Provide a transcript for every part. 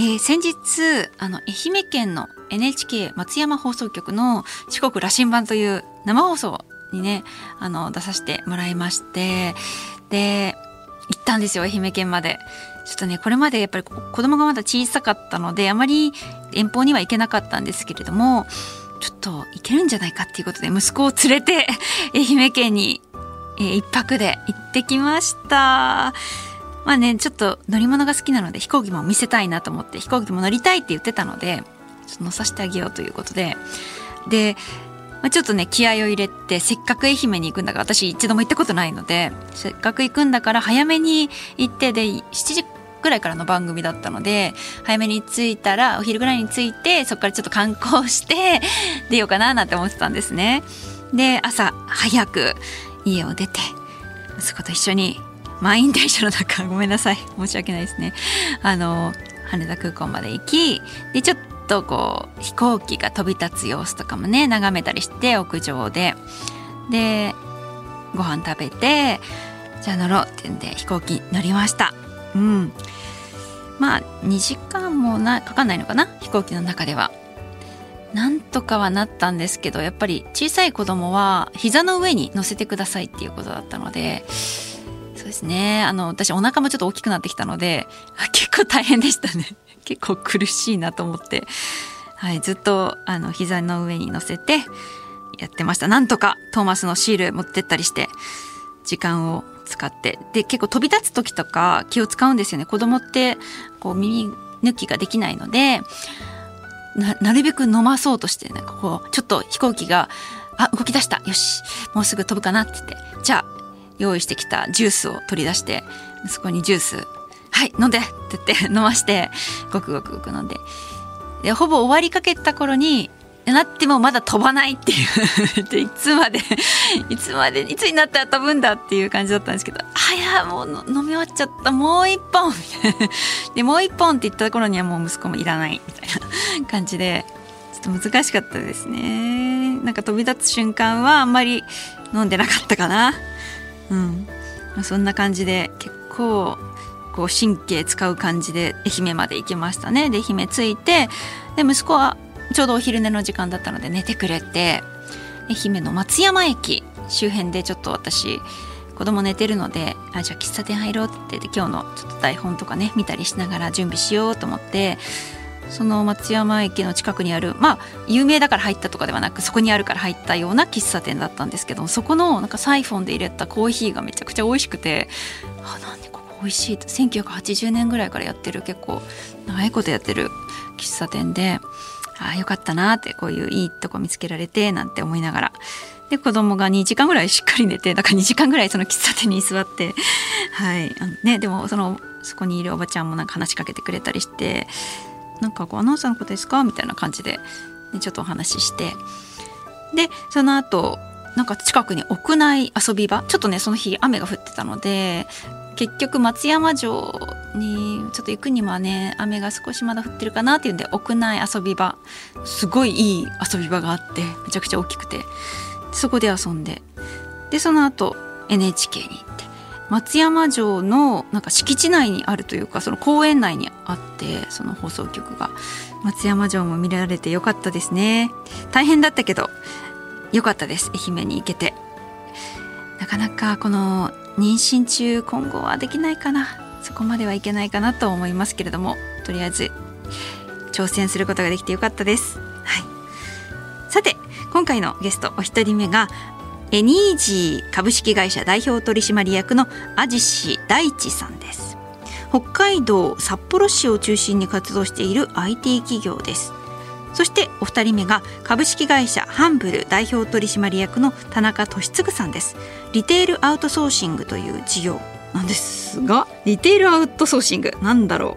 えー、先日あの愛媛県の NHK 松山放送局の四国羅針盤という生放送にねあの出させてもらいましてで行ったんですよ愛媛県まで。ちょっとねこれまでやっぱり子供がまだ小さかったのであまり遠方には行けなかったんですけれどもちょっと行けるんじゃないかっていうことで息子を連れて 愛媛県に、えー、一泊で行ってきました。まあねちょっと乗り物が好きなので飛行機も見せたいなと思って飛行機も乗りたいって言ってたのでちょっと乗させてあげようということででまあ、ちょっとね気合を入れてせっかく愛媛に行くんだから私一度も行ったことないのでせっかく行くんだから早めに行ってで7時ぐらいからの番組だったので早めに着いたらお昼ぐらいに着いてそこからちょっと観光して 出ようかななんて思ってたんですね。で朝早く家を出て息子と一緒に満員電車の中ごめんなさい。申し訳ないですね。あの羽田空港まで行きでちょっとこう飛行機が飛び立つ様子とかもね眺めたりして屋上で。でご飯食べてじゃあ乗ろうってんで飛行機乗りました。うん。まあ2時間もなかかんないのかな？飛行機の中では。なんとかはなったんですけどやっぱり小さい子供は膝の上に乗せてくださいっていうことだったのでですね。あの私お腹もちょっと大きくなってきたので結構大変でしたね。結構苦しいなと思って、はい、ずっとあの膝の上に乗せてやってました。なんとかトーマスのシール持ってったりして時間を使って。で結構飛び立つ時とか気を使うんですよね。子供ってこう耳抜きができないのでなるべく飲まそうとしてなんかこうちょっと飛行機があ動き出した。よしもうすぐ飛ぶかなって言って。じゃあ用意してきたジュースを取り出して息子にジュースはい飲んでって言って 飲ましてごくごくごく飲んで。でほぼ終わりかけた頃になってもまだ飛ばないっていう でいつまで いつまでいつになったら飛ぶんだっていう感じだったんですけどあやもう飲み終わっちゃった。もう一本でもう一本って言った頃にはもう息子もいらないみたいな感じでちょっと難しかったですね。なんか飛び立つ瞬間はあんまり飲んでなかったかな。うん。まあそんな感じで結構こう神経使う感じで愛媛まで行きましたね。で愛媛着いてで息子はちょうどお昼寝の時間だったので寝てくれて愛媛の松山駅周辺でちょっと私子供寝てるのであじゃあ喫茶店入ろうって言って今日のちょっと台本とかね見たりしながら準備しようと思ってその松山駅の近くにあるまあ有名だから入ったとかではなくそこにあるから入ったような喫茶店だったんですけどそこのなんかサイフォンで入れたコーヒーがめちゃくちゃ美味しくてあなんでここ美味しいと1980年ぐらいからやってる結構長いことやってる喫茶店でああよかったなってこういういいとこ見つけられてなんて思いながら。で子供が2時間ぐらいしっかり寝てだから2時間ぐらいその喫茶店に座ってはい。ねでもそのそこにいるおばちゃんもなんか話しかけてくれたりしてなんかこうアナウンサーのことですか？みたいな感じで、ね、ちょっとお話しして。でその後なんか近くに屋内遊び場？ちょっとねその日雨が降ってたので結局松山城にちょっと行くにはね雨が少しまだ降ってるかなっていうんで屋内遊び場。すごいいい遊び場があってめちゃくちゃ大きくて。そこで遊んで。でその後 NHK に行って。松山城のなんか敷地内にあるというかその公園内にあってその放送局が。松山城も見られてよかったですね。大変だったけどよかったです。愛媛に行けて。なかなかこの妊娠中今後はできないかな。そこまではいけないかなと思いますけれども。とりあえず挑戦することができてよかったです、はい、さて今回のゲストお一人目がエニージー株式会社代表取締役の安治大地さんです。北海道札幌市を中心に活動している IT 企業です。そしてお二人目が株式会社ハンブル代表取締役の田中俊嗣さんです。リテールアウトソーシングという事業なんですがリテールアウトソーシングなんだろ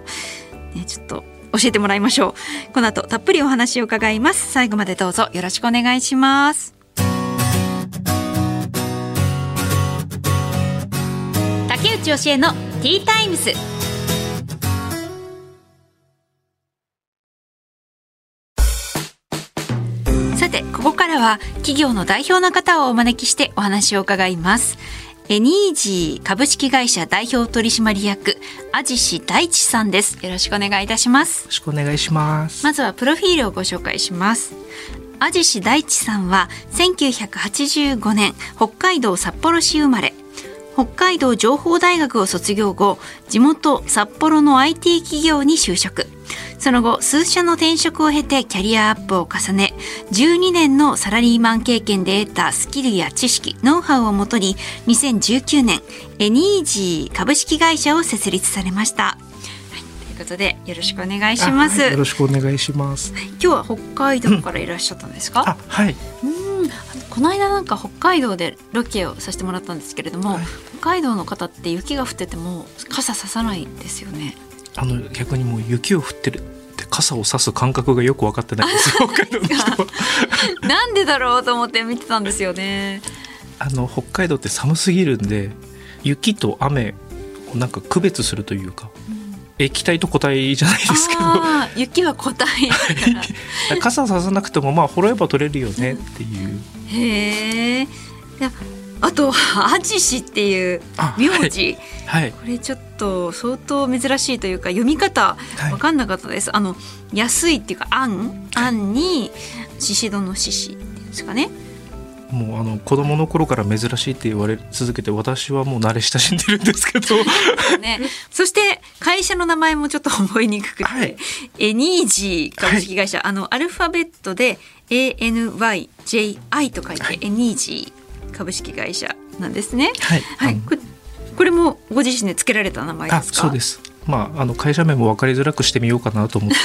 う、ね、ちょっと教えてもらいましょう。この後たっぷりお話を伺います。最後までどうぞよろしくお願いします。竹内教えのティータイムス。さてここからは企業の代表の方をお招きしてお話を伺います。エニージー株式会社代表取締役アジシ大地さんです。よろしくお願いいたします。よろしくお願いします。まずはプロフィールをご紹介します。アジシ大地さんは1985年北海道札幌市生まれ北海道情報大学を卒業後地元札幌の IT 企業に就職。その後数社の転職を経てキャリアアップを重ね12年のサラリーマン経験で得たスキルや知識ノウハウをもとに2019年エニージー株式会社を設立されました。はい、ということでよろしくお願いします、はい、よろしくお願いします、今日は北海道からいらっしゃったんですか、はい。うんこの間なんか北海道でロケをさせてもらったんですけれども、はい、北海道の方って雪が降ってても傘ささないですよね。あの逆にもう雪を降ってるって傘をさす感覚がよく分かってないです 北海道の人は。なんでだろうと思って見てたんですよね。あの北海道って寒すぎるんで雪と雨をなんか区別するというか、うん。液体と固体じゃないですけど。雪は固体 傘ささなくてもまあほろえば取れるよねっていう。へえ。あとアジシっていう名字、はい、これちょっと相当珍しいというか読み方分かんなかったです。はい、あの安いっていうかあんあんにししどのししっていうんですかね。もうあの子供の頃から珍しいって言われ続けて私はもう慣れ親しんでるんですけど。ね、そして会社の名前もちょっと覚えにくくて、はい、エニージー株式会社、はい、あのアルファベットで ANYJI と書いて、はい、エニージー株式会社なんですね。はい、はい、これもご自身で付けられた名前ですか？そうです。まあ、あの会社名も分かりづらくしてみようかなと思って。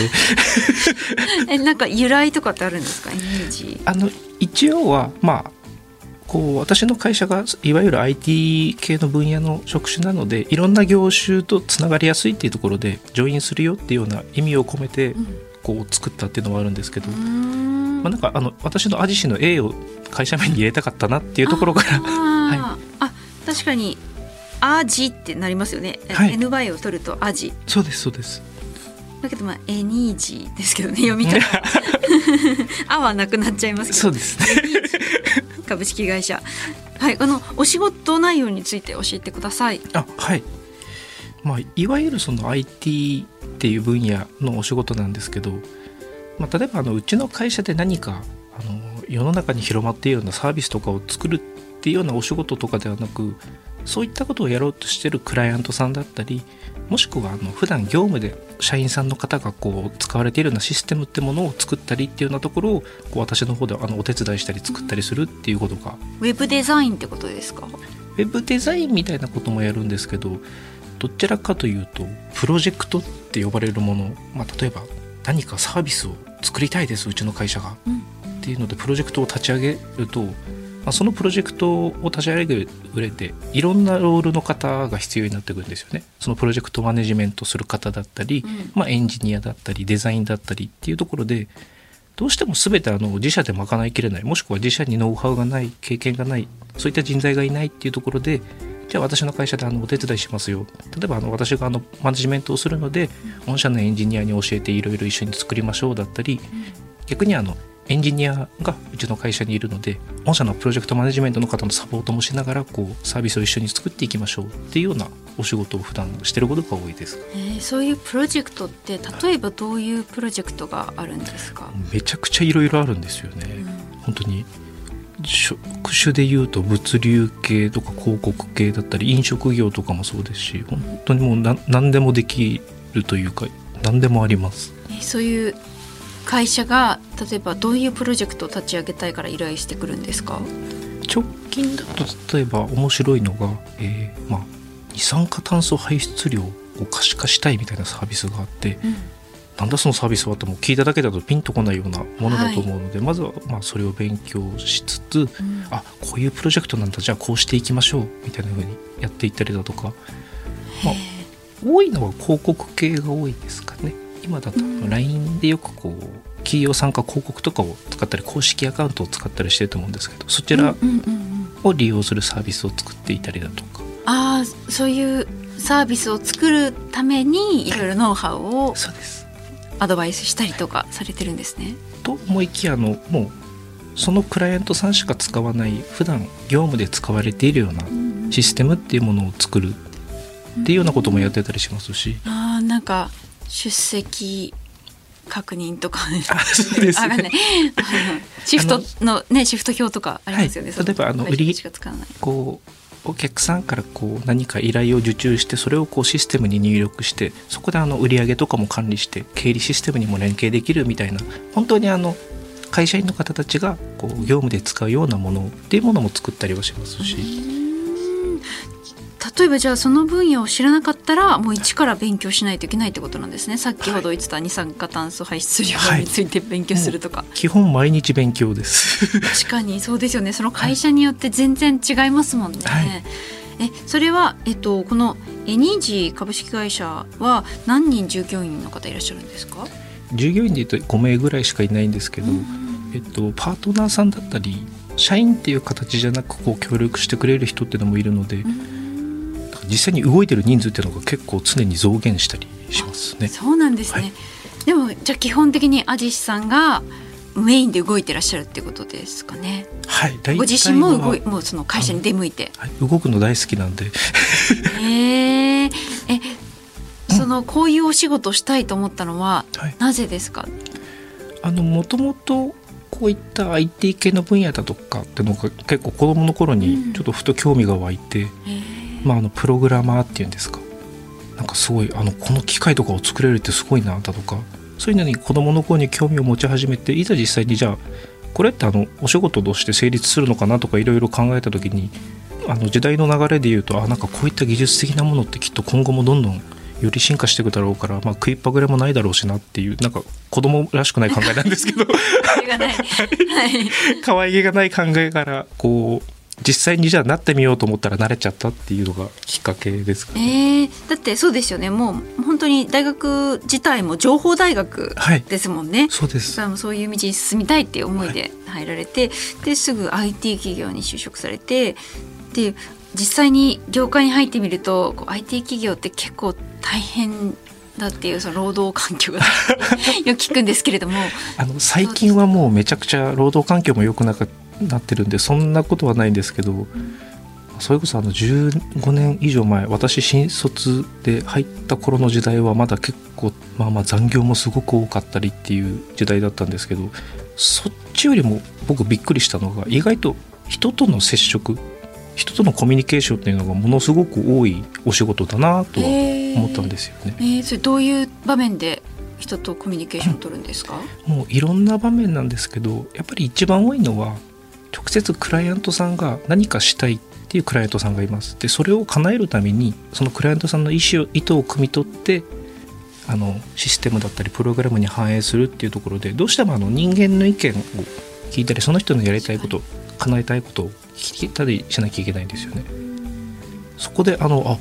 えなんか由来とかってあるんですか？イメージあの一応はまあこう私の会社がいわゆる IT 系の分野の職種なのでいろんな業種とつながりやすいっていうところでジョインするよっていうような意味を込めてこう作ったっていうのもあるんですけど、まあ、なんかあの私のアジシの A を会社名に入れたかったなっていうところから。はい、あ確かにアジってなりますよね、はい、NY を取るとアジ。そうですそうです。だけどまあエニージーですけどね読み方 あはなくなっちゃいますけど。そうですね株式会社。はいあのお仕事内容について教えてください。あはい。まあいわゆるその IT っていう分野のお仕事なんですけど、まあ、例えばあのうちの会社で何かあの世の中に広まっているようなサービスとかを作るっていうようなお仕事とかではなくそういったことをやろうとしてるクライアントさんだったりもしくはあの普段業務で社員さんの方がこう使われているようなシステムってものを作ったりっていうようなところをこう私の方であのお手伝いしたり作ったりするっていうことが、ウェブデザインってことですか？ウェブデザインみたいなこともやるんですけどどちらかというとプロジェクトって呼ばれるもの、まあ、例えば何かサービスを作りたいですうちの会社が、うん、っていうのでプロジェクトを立ち上げるとまあ、そのプロジェクトを立ち上げる上でいろんなロールの方が必要になってくるんですよね。そのプロジェクトマネジメントする方だったり、うん、まあ、エンジニアだったりデザインだったりっていうところでどうしても全てあの自社で賄いきれないもしくは自社にノウハウがない経験がないそういった人材がいないっていうところでじゃあ私の会社であのお手伝いしますよ。例えばあの私があのマネジメントをするので御社のエンジニアに教えていろいろ一緒に作りましょうだったり逆にあのエンジニアがうちの会社にいるので御社のプロジェクトマネジメントの方のサポートもしながらこうサービスを一緒に作っていきましょうっていうようなお仕事を普段してることが多いです、えー、そういうプロジェクトって例えばどういうプロジェクトがあるんですか？めちゃくちゃいろいろあるんですよね、うん、本当に職種でいうと物流系とか広告系だったり飲食業とかもそうですし本当にもう何でもできるというか何でもあります。そういう会社が例えばどういうプロジェクトを立ち上げたいから依頼してくるんですか？直近だと例えば面白いのが、えーまあ、二酸化炭素排出量を可視化したいみたいなサービスがあって、うん、なんだそのサービスはっても聞いただけだとピンとこないようなものだと思うので、はい、まずはまあそれを勉強しつつ、うん、あこういうプロジェクトなんだじゃあこうしていきましょうみたいなふうにやっていったりだとか、まあ、多いのは広告系が多いですかね。今だと LINE でよくこう企業参加広告とかを使ったり公式アカウントを使ったりしてると思うんですけどそちらを利用するサービスを作っていたりだとか。ああそういうサービスを作るためにいろいろノウハウをそうですアドバイスしたりとかされてるんですね。と思いきやあのもうそのクライアントさんしか使わない普段業務で使われているようなシステムっていうものを作るっていうようなこともやってたりしますし。あなんか出席確認とか、ね、あそうです。ねねシフトのねシフト表とかありますよね、はい、例えばあの売りこうお客さんからこう何か依頼を受注してそれをこうシステムに入力してそこであの売上とかも管理して経理システムにも連携できるみたいな本当にあの会社員の方たちがこう業務で使うようなものっていうものも作ったりはしますし。例えばじゃあその分野を知らなかったらもう一から勉強しないといけないってことなんですね。さっきほど言ってた二酸化炭素排出量について勉強するとか、はい、基本毎日勉強です。確かにそうですよね。その会社によって全然違いますもんね、はい、えそれは、えっと、このエニージー株式会社は何人従業員の方いらっしゃるんですか？従業員でいうと5名ぐらいしかいないんですけど、えっと、パートナーさんだったり社員っていう形じゃなくこう協力してくれる人っていうのもいるので、実際に動いてる人数っていうのが結構常に増減したりしますね。そうなんですね、はい、でもじゃあ基本的にアジシさんがメインで動いてらっしゃるってことですかね。はい、ご自身も動いもうその会社に出向いて、はい、動くの大好きなんで。へええそのこういうお仕事したいと思ったのは、なぜですか？あのもともとこういった IT 系の分野だとかっていうのが結構子供の頃にちょっとふと興味が湧いて、うん、まあ、あのプログラマーっていうんですか。なんかすごいあのこの機械とかを作れるってすごいなだとか。そういうのに子供の頃に興味を持ち始めていざ実際にじゃあこれってあのお仕事として成立するのかなとかいろいろ考えた時にあの時代の流れでいうとあなんかこういった技術的なものってきっと今後もどんどんより進化していくだろうから、まあ、食いっぱぐれもないだろうしなっていうなんか子供らしくない考えなんですけど。可愛げがない考えからこう実際にじゃあなってみようと思ったら慣れちゃったっていうのがきっかけですか、ね、えー、だってそうですよね。もう本当に大学自体も情報大学ですもんね、はい、そうです。そういう道に進みたいっていう思いで入られて、はい、ですぐ IT 企業に就職されてで実際に業界に入ってみると IT 企業って結構大変だっていうその労働環境が よく聞くんですけれども。あの最近はもうめちゃくちゃ労働環境も良くなかったなってるんでそんなことはないんですけど、それこそあの15年以上前私新卒で入った頃の時代はまだ結構まあまあ残業もすごく多かったりっていう時代だったんですけどそっちよりも僕びっくりしたのが意外と人との接触人とのコミュニケーションっていうのがものすごく多いお仕事だなとは思ったんですよね。えー、それどういう場面で人とコミュニケーションを取るんですか、もういろんな場面なんですけどやっぱり一番多いのは直接クライアントさんが何かしたいっていうクライアントさんがいます。でそれを叶えるためにそのクライアントさんの意思を意図を汲み取ってあのシステムだったりプログラムに反映するっていうところでどうしてもあの人間の意見を聞いたりその人のやりたいこと叶えたいことを聞いたりしなきゃいけないんですよね。そこであのあ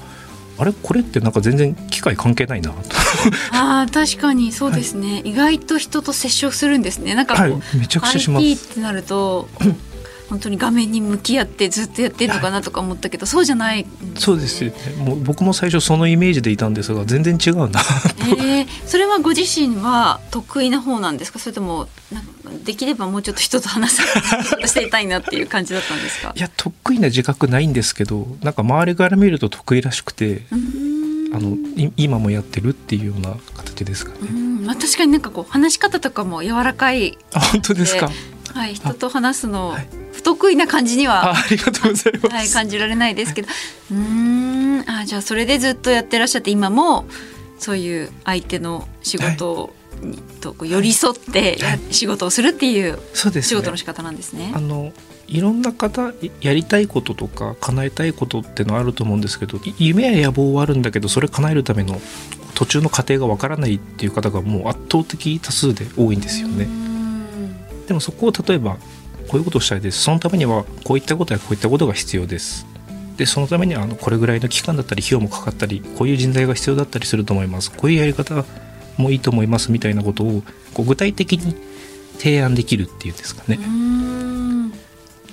あれ？これってなんか全然機械関係ないな。あ確かにそうですね、はい、意外と人と接触するんですね。なんかはい、めちゃくちゃします。IT ってなると 本当に画面に向き合ってずっとやってるのかなとか思ったけど、そうじゃない、ね、そうですよね。もう僕も最初そのイメージでいたんですが全然違うなえー、それはご自身は得意な方なんですか？それともできればもうちょっと人と話さしていたいなっていう感じだったんですか？いや得意な自覚ないんですけどなんか周りから見ると得意らしくてあの今もやってるっていうような形ですかね。まあ、確かになんかこう話し方とかも柔らかい。あ本当ですか？はい、人と話すの、不得意な感じにはありがとうございます、はい、感じられないですけど、うん。あじゃあそれでずっとやってらっしゃって今もそういう相手の仕事に、と寄り添ってや、仕事をするっていう仕事の仕方なんですね。あのいろんな方やりたいこととか叶えたいことってのあると思うんですけど夢や野望はあるんだけどそれ叶えるための途中の過程がわからないっていう方がもう圧倒的多数で多いんですよね。でもそこを例えばこういうことをしたいですそのためにはこういったことやこういったことが必要ですでそのためにはあのこれぐらいの期間だったり費用もかかったりこういう人材が必要だったりすると思いますこういうやり方もいいと思いますみたいなことをこう具体的に提案できるっていうんですかね。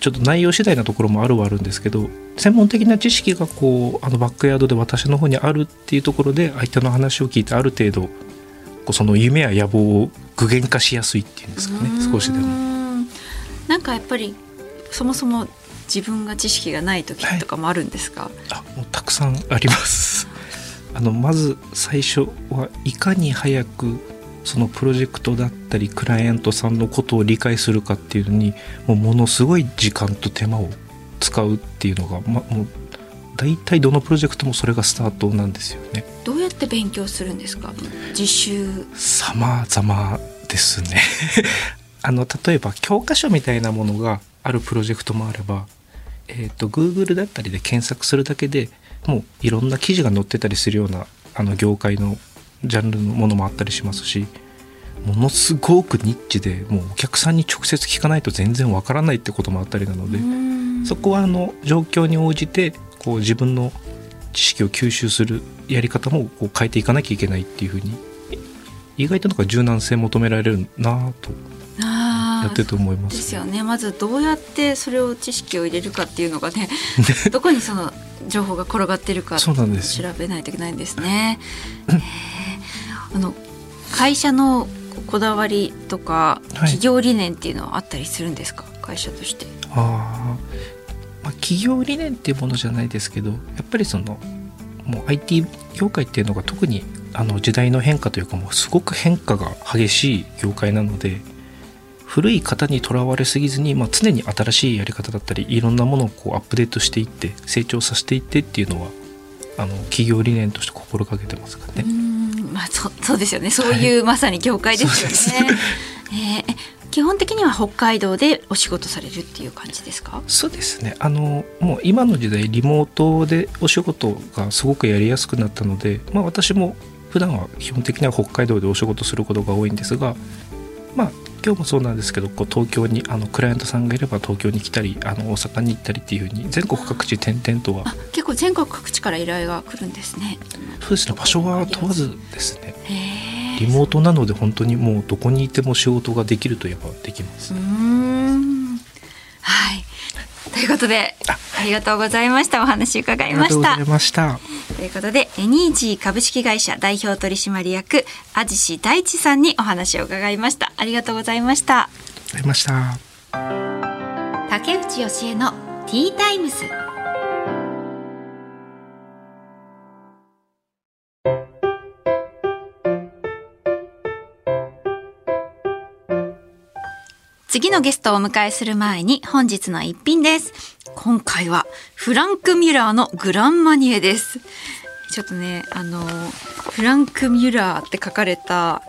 ちょっと内容次第なところもあるはあるんですけど専門的な知識がこうあのバックヤードで私の方にあるっていうところで相手の話を聞いてある程度こうその夢や野望を具現化しやすいっていうんですかね少しでも。なんかやっぱりそもそも自分が知識がない時とかもあるんですか、はい、あもうたくさんあります。あのまず最初はいかに早くそのプロジェクトだったりクライアントさんのことを理解するかっていうのにもうものすごい時間と手間を使うっていうのが、ま、もう大体どのプロジェクトもそれがスタートなんですよね。どうやって勉強するんですか？実習。様々ですねあの例えば教科書みたいなものがあるプロジェクトもあれば、えーと、Google だったりで検索するだけでもういろんな記事が載ってたりするようなあの業界のジャンルのものもあったりしますしものすごくニッチでもうお客さんに直接聞かないと全然わからないってこともあったりなのでそこはあの状況に応じてこう自分の知識を吸収するやり方もこう変えていかなきゃいけないっていうふうに意外となんか柔軟性求められるなとやってると思います。ですよね。まずどうやってそれを知識を入れるかっていうのがね、どこにその情報が転がってるか調べないといけないんですね。あの会社のこだわりとか企業理念っていうのはあったりするんですか、はい、会社として。あまあ、企業理念っていうものじゃないですけどやっぱりそのもう IT 業界っていうのが特にあの時代の変化というかもうすごく変化が激しい業界なので古い型にとらわれすぎずに、まあ、常に新しいやり方だったりいろんなものをこうアップデートしていって成長させていってっていうのはあの企業理念として心がけてますかね。まあ、そそうですよね。そういう、まさに業界ですよね。えー、基本的には北海道でお仕事されるっていう感じですか？そうですね。あのもう今の時代リモートでお仕事がすごくやりやすくなったので、まあ、私も普段は基本的には北海道でお仕事することが多いんですがまあ今日もそうなんですけどこう東京にあのクライアントさんがいれば東京に来たりあの大阪に行ったりっていうふうに全国各地転々とは。結構全国各地から依頼が来るんですねそうですね。場所は問わずですね。リモートなので本当にもうどこにいても仕事ができるといえばできます。うん。はい。ということでありがとうございました。お話伺いましたということでエニージー株式会社代表取締役安治大地さんにお話を伺いました。ありがとうございました。ありました。竹内義恵のティータイムズ次のゲストをお迎えする前に本日の一品です。今回はフランク・ミュラーのグランマニエです。ちょっとね、あの、フランク・ミュラーって書かれた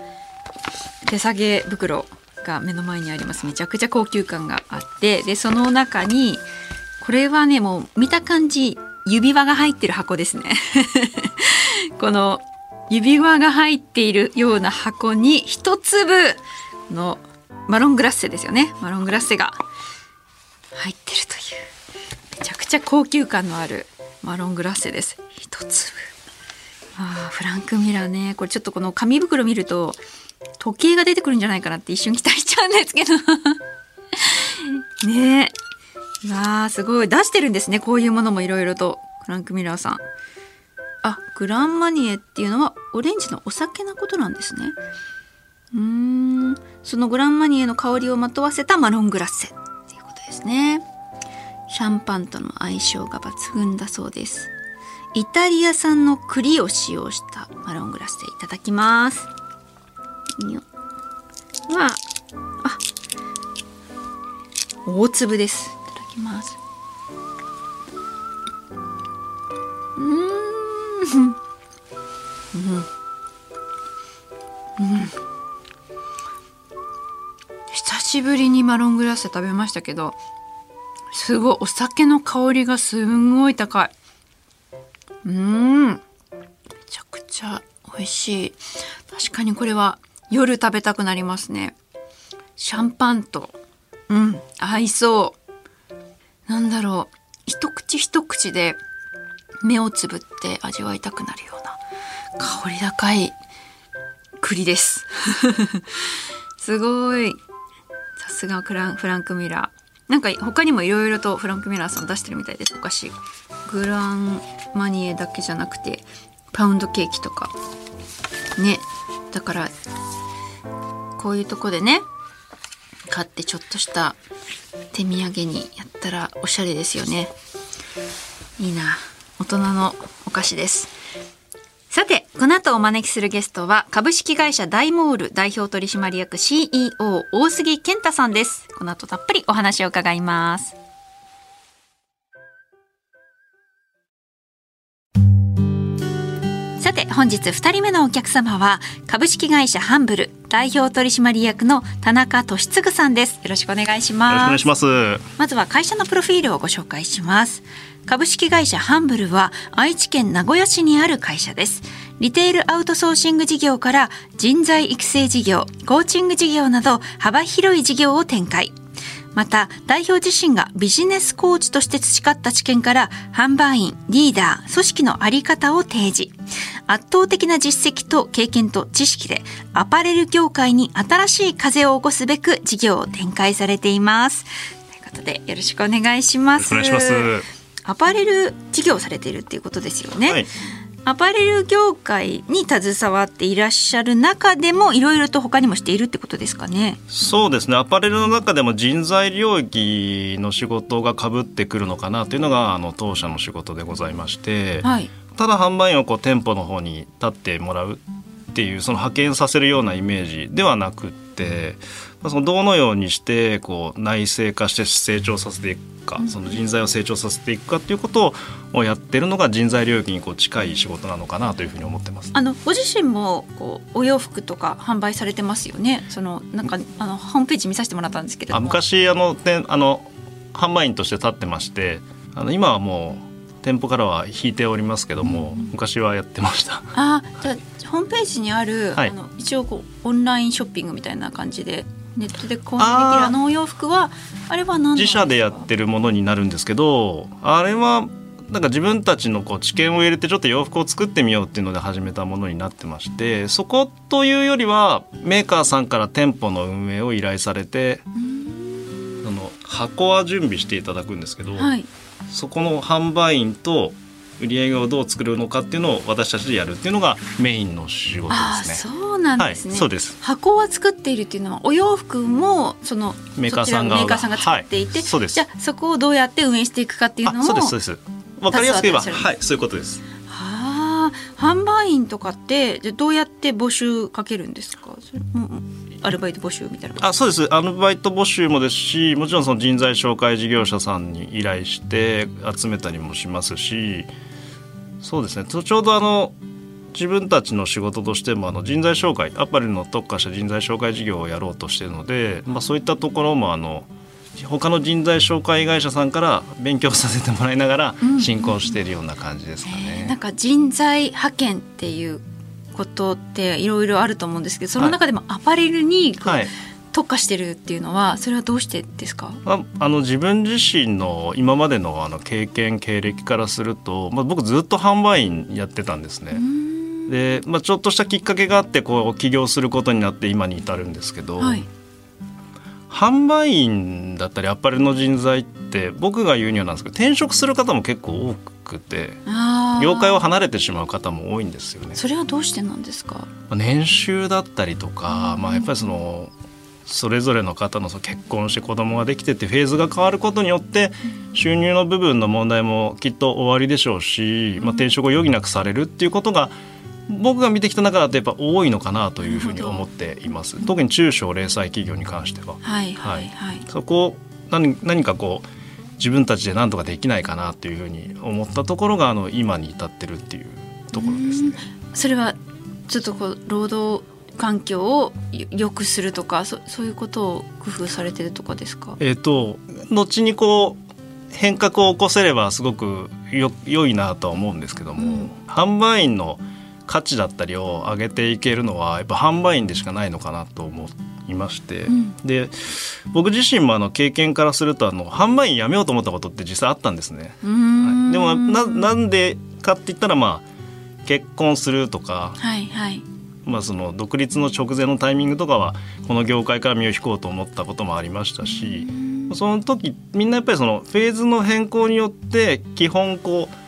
手提げ袋が目の前にあります。めちゃくちゃ高級感があって、で、その中に、これはね、もう見た感じ、指輪が入ってる箱ですね。この指輪が入っているような箱に一粒のマロングラッセですよねマロングラッセが入ってるというくちゃ高級感のあるマロングラッセです。一粒。あフランクミラーね。これちょっとこの紙袋見ると時計が出てくるんじゃないかなって一瞬期待しちゃうんですけど。ね。えわあすごい。出してるんですね。こういうものもいろいろと。フランクミラーさん。あグランマニエっていうのはオレンジのお酒なことなんですね。うーん。そのグランマニエの香りをまとわせたマロングラッセっていうことですね。シャンパンとの相性が抜群だそうです。イタリア産の栗を使用したマロングラッセいただきます。わ。あ。大粒です。いただきます。うん。うん。うん。久しぶりにマロングラッセ食べましたけどすごい。お酒の香りがすんごい高い。うん。めちゃくちゃ美味しい。確かにこれは夜食べたくなりますね。シャンパンと。うん。合いそう。なんだろう。一口一口で目をつぶって味わいたくなるような。香り高いくりです。すごい。さすがフランク・ミラー。なんか他にもいろいろとフランク・ミラーさん出してるみたいですお菓子グランマニエだけじゃなくてパウンドケーキとか。ね。だからこういうとこでね買ってちょっとした手土産にやったらおしゃれですよね。いいな。大人のお菓子です。この後お招きするゲストは株式会社大モール代表取締役 CEO 大杉健太さんです。この後たっぷりお話を伺います。さて本日2人目のお客様は株式会社ハンブル代表取締役の田中俊嗣さんです。よろしくお願いします。よろしくお願いします。まずは会社のプロフィールをご紹介します。株式会社ハンブルは愛知県名古屋市にある会社ですリテールアウトソーシング事業から人材育成事業コーチング事業など幅広い事業を展開。また代表自身がビジネスコーチとして培った知見から販売員リーダー組織の在り方を提示。圧倒的な実績と経験と知識でアパレル業界に新しい風を起こすべく事業を展開されています。ということでよろしくお願いします。お願いします。アパレル事業をされているっていうことですよね、はいアパレル業界に携わっていらっしゃる中でもいろいろと他にもしているってことですかね。そうですねアパレルの中でも人材領域の仕事がかぶってくるのかなというのがあの当社の仕事でございまして、はい。ただ販売員をこう店舗の方に立ってもらうっていうその派遣させるようなイメージではなくって、まあ、そのどのようにしてこう内製化して成長させていくか、その人材を成長させていくかっていうことをやってるのが人材領域にこう近い仕事なのかなというふうに思ってます。あのご自身もこうお洋服とか販売されてますよね？そのなんかあのホームページ見させてもらったんですけれど。昔あの店あの販売員として立ってましてあの今はもう店舗からは引いておりますけども、昔はやってました。あじゃあホームページにある、はいあの一応こうオンラインショッピングみたいな感じでネットで購入できるあのお洋服はあれは何自社でやってるものになるんですけどあれはなんか自分たちのこう知見を入れてちょっと洋服を作ってみようっていうので始めたものになってましてそこというよりはメーカーさんから店舗の運営を依頼されてその箱は準備していただくんですけど、はい。そこの販売員と売り上げをどう作るのかっていうのを私たちでやるっていうのがメインの仕事ですね。そうなんですね。はいそうです箱は作っているっていうのはお洋服もそのメーカーさん側がメーカーさんが作っていて、はいそうですじゃあそこをどうやって運営していくかっていうのをあそうですそうです。わかりやすく言えばはいそういうことです。あ販売員とかってじゃどうやって募集かけるんですか？それもアルバイト募集みたいなあそうです。アルバイト募集もですしもちろんその人材紹介事業者さんに依頼して集めたりもしますしそうですね。ちょうどあの自分たちの仕事としてもあの人材紹介アパレルの特化した人材紹介事業をやろうとしているので、まあ、そういったところもあの他の人材紹介会社さんから勉強させてもらいながらうん進行しているような感じですかね。なんか人材派遣っていうことっていろいろあると思うんですけどその中でもアパレルにはい特化してるっていうのはそれはどうしてですか？まあ、あの自分自身の今までのあの経験経歴からすると、まあ、僕ずっと販売員やってたんですね。で、まあ、ちょっとしたきっかけがあってこう起業することになって今に至るんですけど、はい販売員だったりアパレルの人材って僕が言うにはなんですけど転職する方も結構多くて業界を離れてしまう方も多いんですよね。それはどうしてなんですか？まあ年収だったりとか、まあ、やっぱりそのそれぞれの方の結婚して子供ができてってフェーズが変わることによって収入の部分の問題もきっと終わりでしょうし、まあ、転職を余儀なくされるっていうことが僕が見てきた中だとやっぱ多いのかなというふうに思っています。特に中小零細企業に関しては。はいはいはい、そこを何何かこう自分たちで何とかできないかなというふうに思ったところがあの今に至ってるっていうところですね。それはちょっとこう労働環境をよ良くするとかそそういうことを工夫されてるとかですか？えー、と後にこう変革を起こせればすごくよ良いなとは思うんですけども、うん。販売員の価値だったりを上げていけるのはやっぱ販売員でしかないのかなと思いまして、うん。で僕自身もあの経験からするとあの販売員辞めようと思ったことって実際あったんですね。うーん。でもななんでかって言ったらまあ結婚するとかはいはい。まあ、その独立の直前のタイミングとかはこの業界から身を引こうと思ったこともありましたしその時みんなやっぱりそのフェーズの変更によって基本こう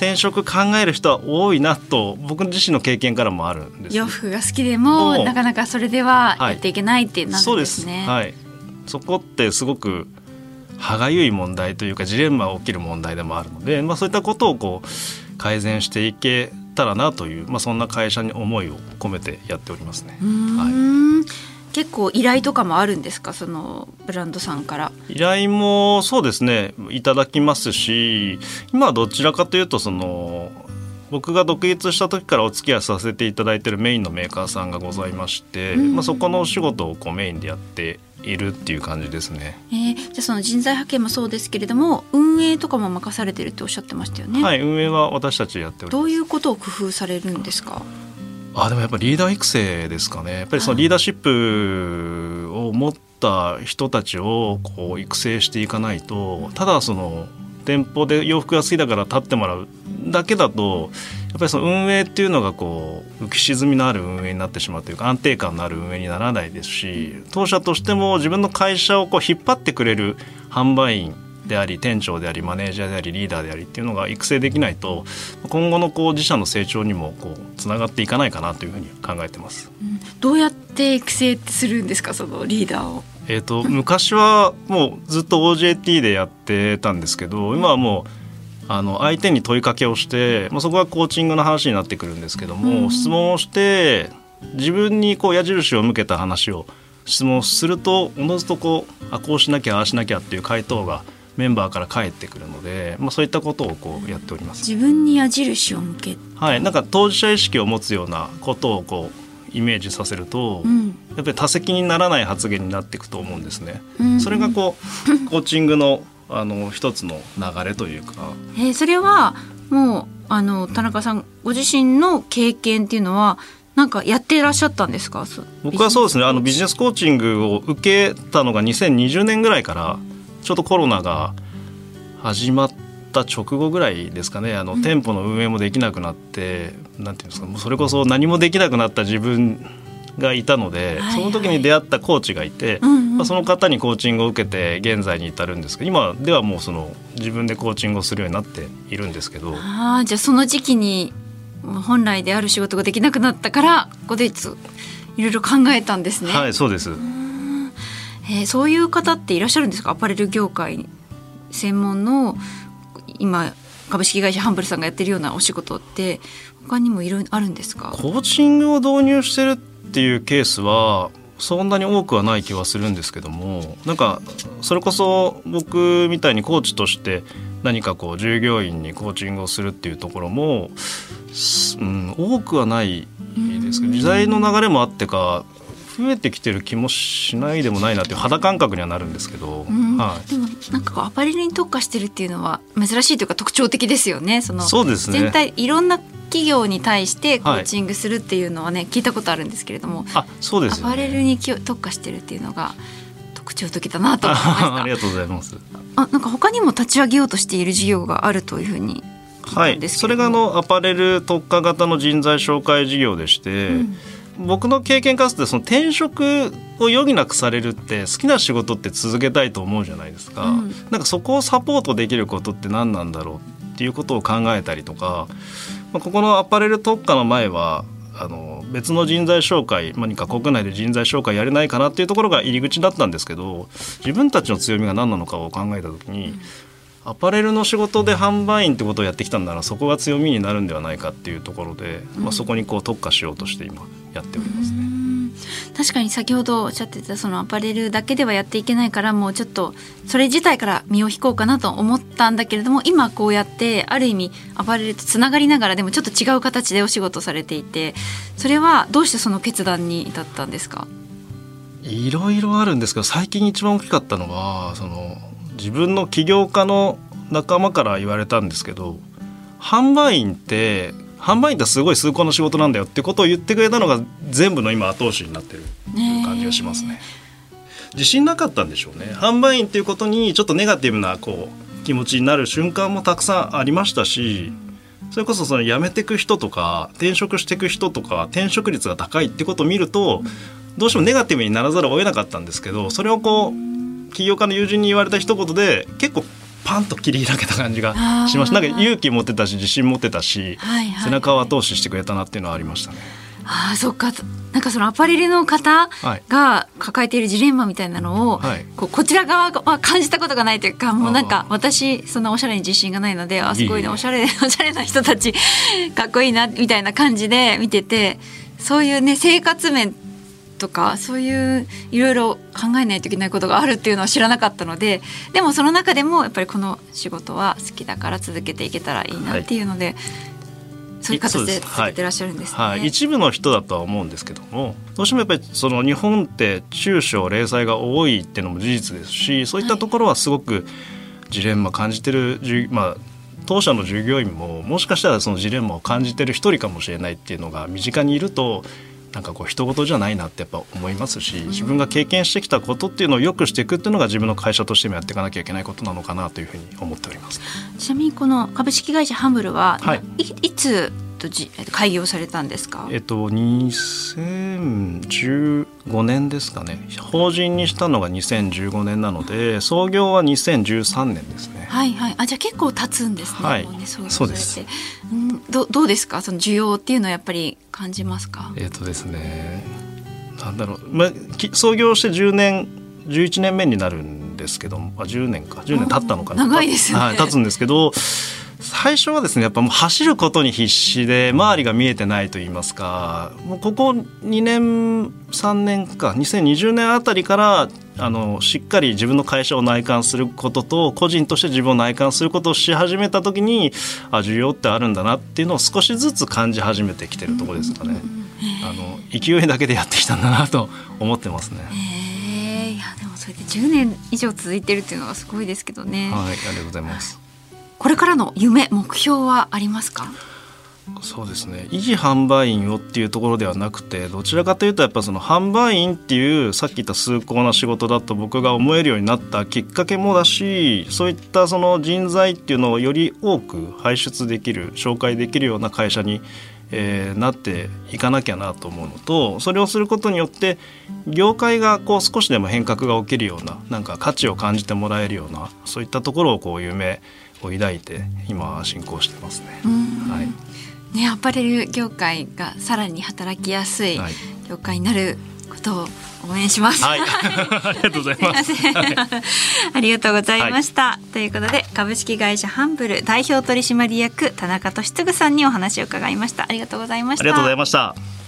転職考える人は多いなと僕自身の経験からもあるんです、洋服が好きでもなかなかそれではやっていけないってなるんですね。はい、そこってすごく歯がゆい問題というかジレンマが起きる問題でもあるので、まあ、そういったことをこう改善していけたらなという、まあ、そんな会社に思いを込めてやっておりますね。はい結構依頼とかもあるんですか？そのブランドさんから依頼もそうですねいただきますし今はどちらかというとその僕が独立した時からお付き合いさせていただいているメインのメーカーさんがございまして、うん、まあ、そこのお仕事をこうメインでやっているっていう感じですね。えー、じゃあその人材派遣もそうですけれども運営とかも任されてるっておっしゃってましたよね。はい運営は私たちやっておりどういうことを工夫されるんですか？あでもやっぱりリーダー育成ですかね。やっぱりそのリーダーシップを持った人たちをこう育成していかないとただその店舗で洋服が好きだから立ってもらうだけだとやっぱりその運営っていうのがこう浮き沈みのある運営になってしまうというか安定感のある運営にならないですし当社としても自分の会社をこう引っ張ってくれる販売員であり店長でありマネージャーでありリーダーでありっていうのが育成できないと今後のこう自社の成長にもこうつながっていかないかなというふうに考えてます。うん、どうやって育成するんですかそのリーダーを？えーと、昔はもうずっと OJT でやってたんですけど今はもうあの相手に問いかけをして、まあ、そこがコーチングの話になってくるんですけども、うん、質問をして自分にこう矢印を向けた話を質問するとおのずとこうあこうしなきゃああしなきゃっていう回答がメンバーから返ってくるので、まあ、そういったことをこうやっております。自分に矢印を向けはい。なんか当事者意識を持つようなことをこうイメージさせると、うん、やっぱり多責にならない発言になっていくと思うんですね。うん、それがこう コーチングのあの一つの流れというか。えー、それはもうあの田中さんご自身の経験っていうのはなんかやっていらっしゃったんですか？僕はそうですね。あのビジネス。コーチングを受けたのが2020年ぐらいからちょうどコロナが始まった直後ぐらいですかね。あの、うん、店舗の運営もできなくなってなんていうんですかもうそれこそ何もできなくなった自分がいたので、その時に出会ったコーチがいて、うんうん、まあ、その方にコーチングを受けて現在に至るんですけど今ではもうその自分でコーチングをするようになっているんですけど。あじゃあその時期に本来である仕事ができなくなったからここでいろいろ考えたんですね。はいそうです。えー、そういう方っていらっしゃるんですか？アパレル業界専門の今株式会社ハンブルさんがやってるようなお仕事って他にもいろいろあるんですか？コーチングを導入してるっていうケースはそんなに多くはない気はするんですけどもなんかそれこそ僕みたいにコーチとして何かこう従業員にコーチングをするっていうところも、うん、多くはないですけど時代の流れもあってか増えてきてる気もしないでもないなっていう肌感覚にはなるんですけど、うん、はい、でもなんかアパレルに特化してるっていうのは珍しいというか特徴的ですよね。そのそうですね。全体いろんな企業に対してコーチングするっていうのはね、はい、聞いたことあるんですけれども。あそうです、ね、アパレルに特化してるっていうのが特徴的だなと思いました ありがとうございます。あなんか他にも立ち上げようとしている事業があるというふうにはい、それがあのアパレル特化型の人材紹介事業でして、うん僕の経験からするとその転職を余儀なくされるって好きな仕事って続けたいと思うじゃないですか、うん、なんかそこをサポートできることって何なんだろうっていうことを考えたりとか、まあ、ここのアパレル特化の前はあの別の人材紹介何か国内で人材紹介やれないかなっていうところが入り口だったんですけど自分たちの強みが何なのかを考えた時に、アパレルの仕事で販売員ってことをやってきたんならそこが強みになるんではないかっていうところで、まあ、そこにこう特化しようとして今やっておりますね。確かに先ほどおっしゃってたそのアパレルだけではやっていけないからもうちょっとそれ自体から身を引こうかなと思ったんだけれども今こうやってある意味アパレルとつながりながらでもちょっと違う形でお仕事されていてそれはどうしてその決断に至ったんですか？いろいろあるんですけど最近一番大きかったのはその自分の起業家の仲間から言われたんですけど販売員って販売員ってすごい崇高な仕事なんだよってことを言ってくれたのが全部の今後押しになってる感じがしますね。自信なかったんでしょうね販売員っていうことにちょっとネガティブなこう気持ちになる瞬間もたくさんありましたしそれこそその辞めていく人とか転職していく人とか転職率が高いってことを見るとどうしてもネガティブにならざるを得なかったんですけどそれをこう起業家の友人に言われた一言で結構パンと切り開けた感じがしました。なんか勇気持ってたし自信持ってたし、はいはい、背中を後押ししてくれたなっていうのはありましたね。あそっか。なんかそのアパレルの方が抱えているジレンマみたいなのを、はい、こうこちら側は感じたことがないというかもうなんか私そんなおしゃれに自信がないのであすごいねおしゃれ おしゃれな人たちかっこいいなみたいな感じで見ててそういうね生活面とかそういういろいろ考えないといけないことがあるっていうのは知らなかったのででもその中でもやっぱりこの仕事は好きだから続けていけたらいいなっていうので。はい。そういう形で続けてらっしゃるんです、ね。はい、はい、一部の人だとは思うんですけどもどうしてもやっぱりその日本って中小零細が多いっていうのも事実ですしそういったところはすごくジレンマ感じてる、まあ、当社の従業員ももしかしたらそのジレンマを感じてる一人かもしれないっていうのが身近にいるとなんかこう人事じゃないなってやっぱ思いますし自分が経験してきたことっていうのをよくしていくっていうのが自分の会社としてもやっていかなきゃいけないことなのかなというふうに思っております。ちなみにこの株式会社ハンブルは、はい、いいつとじ開業されたんですか？えっと2015年ですかね。法人にしたのが2015年なので創業は2013年ですね。はいはい。あじゃあ結構経つんですね、はい、ねそうそうです。うん。どどうですか？その需要っていうのはやっぱり感じますか？えっとですねなんだろう、まあ、創業して10年11年目になるんですけどもあ10年か。10年経ったのかな。長いですね、はい、経つんですけど最初はですねやっぱもう走ることに必死で周りが見えてないと言いますかもうここ2年3年か2020年あたりからあのしっかり自分の会社を内観することと個人として自分を内観することをし始めた時にあ需要ってあるんだなっていうのを少しずつ感じ始めてきてるところですかね。あの勢いだけでやってきたんだなと思ってますね。いやでもそれで10年以上続いてるっていうのはすごいですけどね。はいありがとうございます。これからの夢目標はありますか？そうですね。維持販売員をっていうところではなくてどちらかというとやっぱその販売員っていうさっき言った崇高な仕事だと僕が思えるようになったきっかけもだしそういったその人材っていうのをより多く輩出できる紹介できるような会社に、えー、なっていかなきゃなと思うのとそれをすることによって業界がこう少しでも変革が起きるようななんか価値を感じてもらえるようなそういったところをこう夢を抱いて今進行してますね。はい、ねアパレル業界がさらに働きやすい業界になることを応援します。はい、ありがとうございます。ありがとうございました。はい、ということで株式会社ハンブル代表取締役田中俊嗣さんにお話を伺いました。ありがとうございました。ありがとうございました。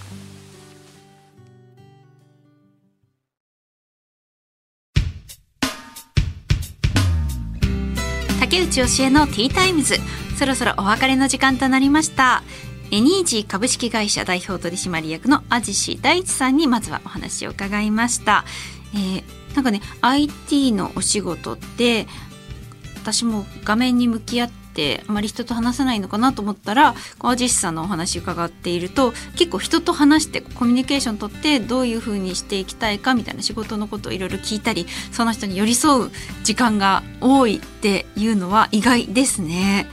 竹内教えのティータイムズ。そろそろお別れの時間となりました。エニージー株式会社代表取締役の安治大地さんにまずはお話を伺いました、えー、なんかね IT のお仕事って私も画面に向き合ってってあまり人と話さないのかなと思ったら安治さんのお話伺っていると結構人と話してコミュニケーションとってどういうふうにしていきたいかみたいな仕事のことをいろいろ聞いたりその人に寄り添う時間が多いっていうのは意外ですね。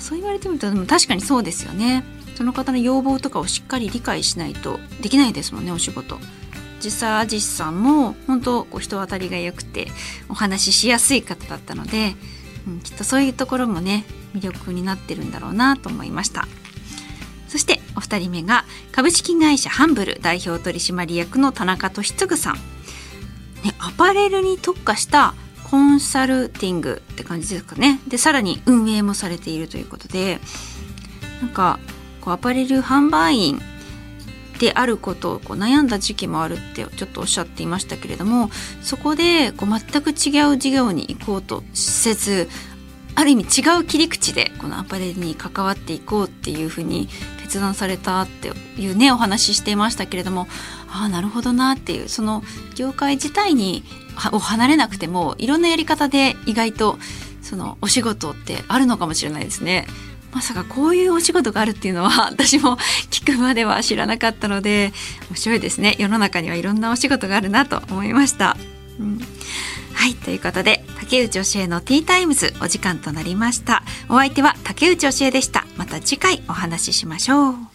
そう言われてみるとでも確かにそうですよね。その方の要望とかをしっかり理解しないとできないですもんねお仕事。実際アジスさんも本当こう人当たりが良くてお話ししやすい方だったので、うん、きっとそういうところもね魅力になってるんだろうなと思いました。そしてお二人目が株式会社ハンブル代表取締役の田中俊嗣さん、ね、アパレルに特化したコンサルティングって感じですかね。でさらに運営もされているということでなんかこうアパレル販売員であることをこう悩んだ時期もあるってちょっとおっしゃっていましたけれどもそこでこう全く違う事業に行こうとせずある意味違う切り口でこのアパレルに関わっていこうっていうふうに決断されたっていうねお話ししていましたけれどもああなるほどなっていうその業界自体にを離れなくてもいろんなやり方で意外とそのお仕事ってあるのかもしれないですね。まさかこういうお仕事があるっていうのは 私も聞くまでは知らなかったので面白いですね世の中にはいろんなお仕事があるなと思いました。うんはいということで竹内教えのティータイムズお時間となりました。お相手は竹内教えでした。また次回お話ししましょう。